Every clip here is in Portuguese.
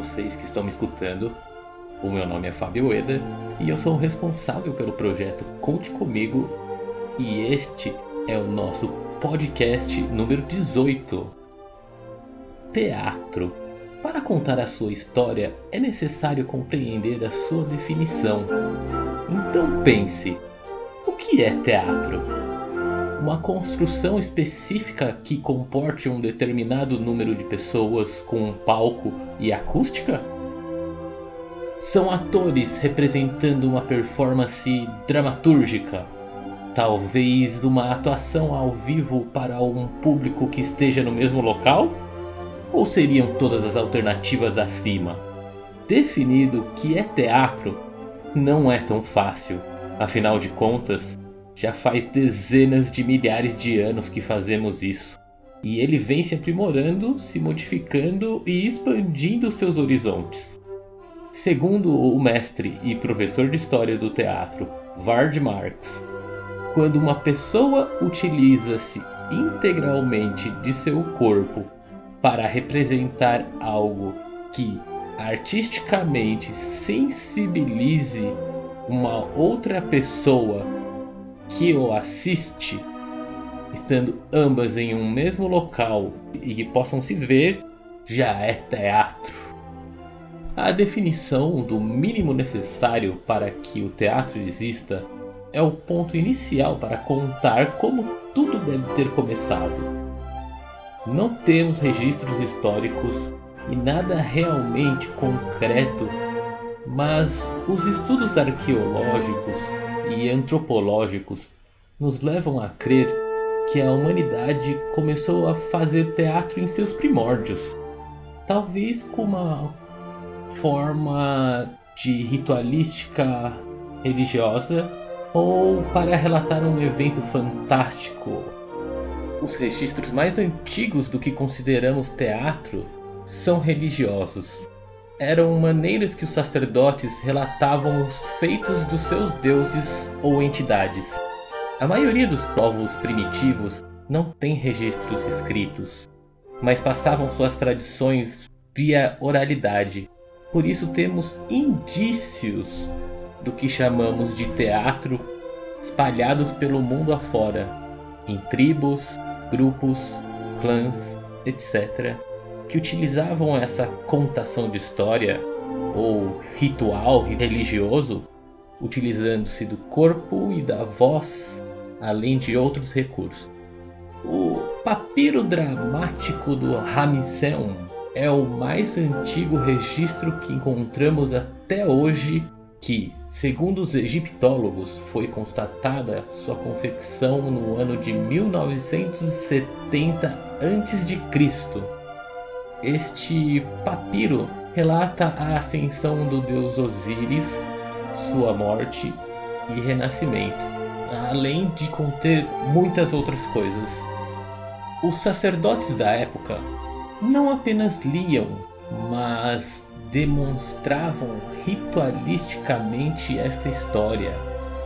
vocês que estão me escutando. O meu nome é Fábio Eda e eu sou o responsável pelo projeto Conte Comigo e este é o nosso podcast número 18. Teatro. Para contar a sua história é necessário compreender a sua definição. Então pense: o que é teatro? Uma construção específica que comporte um determinado número de pessoas com um palco e acústica? São atores representando uma performance dramatúrgica, talvez uma atuação ao vivo para um público que esteja no mesmo local? Ou seriam todas as alternativas acima? Definido que é teatro não é tão fácil, afinal de contas, já faz dezenas de milhares de anos que fazemos isso. E ele vem se aprimorando, se modificando e expandindo seus horizontes. Segundo o mestre e professor de história do teatro, Vard Marx, quando uma pessoa utiliza-se integralmente de seu corpo para representar algo que artisticamente sensibilize uma outra pessoa que o assiste, estando ambas em um mesmo local e que possam se ver, já é teatro. A definição do mínimo necessário para que o teatro exista é o ponto inicial para contar como tudo deve ter começado. Não temos registros históricos e nada realmente concreto, mas os estudos arqueológicos e antropológicos nos levam a crer que a humanidade começou a fazer teatro em seus primórdios, talvez com uma forma de ritualística religiosa ou para relatar um evento fantástico. Os registros mais antigos do que consideramos teatro são religiosos. Eram maneiras que os sacerdotes relatavam os feitos dos seus deuses ou entidades. A maioria dos povos primitivos não tem registros escritos, mas passavam suas tradições via oralidade. Por isso temos indícios do que chamamos de teatro espalhados pelo mundo afora, em tribos, grupos, clãs, etc., que utilizavam essa contação de história ou ritual religioso, utilizando-se do corpo e da voz, além de outros recursos. O papiro dramático do Ramseu é o mais antigo registro que encontramos até hoje que, segundo os egiptólogos, foi constatada sua confecção no ano de 1970 a.C. Este papiro relata a ascensão do deus Osíris, sua morte e renascimento, além de conter muitas outras coisas. Os sacerdotes da época não apenas liam, mas demonstravam ritualisticamente esta história.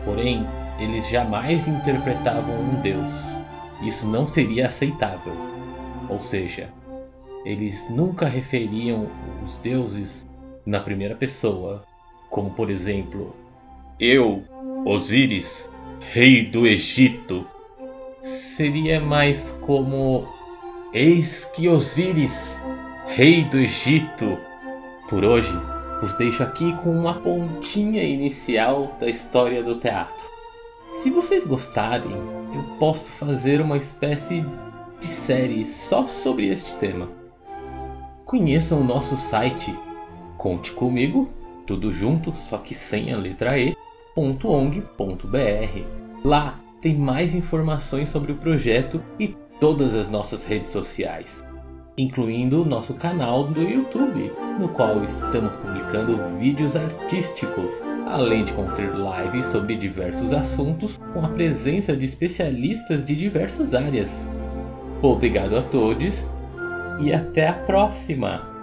Porém, eles jamais interpretavam um deus. Isso não seria aceitável. Ou seja, eles nunca referiam os deuses na primeira pessoa, como por exemplo, eu, Osíris, rei do Egito. Seria mais como Eis que Osíris, rei do Egito, por hoje, os deixo aqui com uma pontinha inicial da história do teatro. Se vocês gostarem, eu posso fazer uma espécie de série só sobre este tema. Conheçam o nosso site Conte Comigo, tudo junto, só que sem a letra E, .ong.br. Lá tem mais informações sobre o projeto e todas as nossas redes sociais incluindo o nosso canal do YouTube, no qual estamos publicando vídeos artísticos, além de conter lives sobre diversos assuntos com a presença de especialistas de diversas áreas. Obrigado a todos e até a próxima!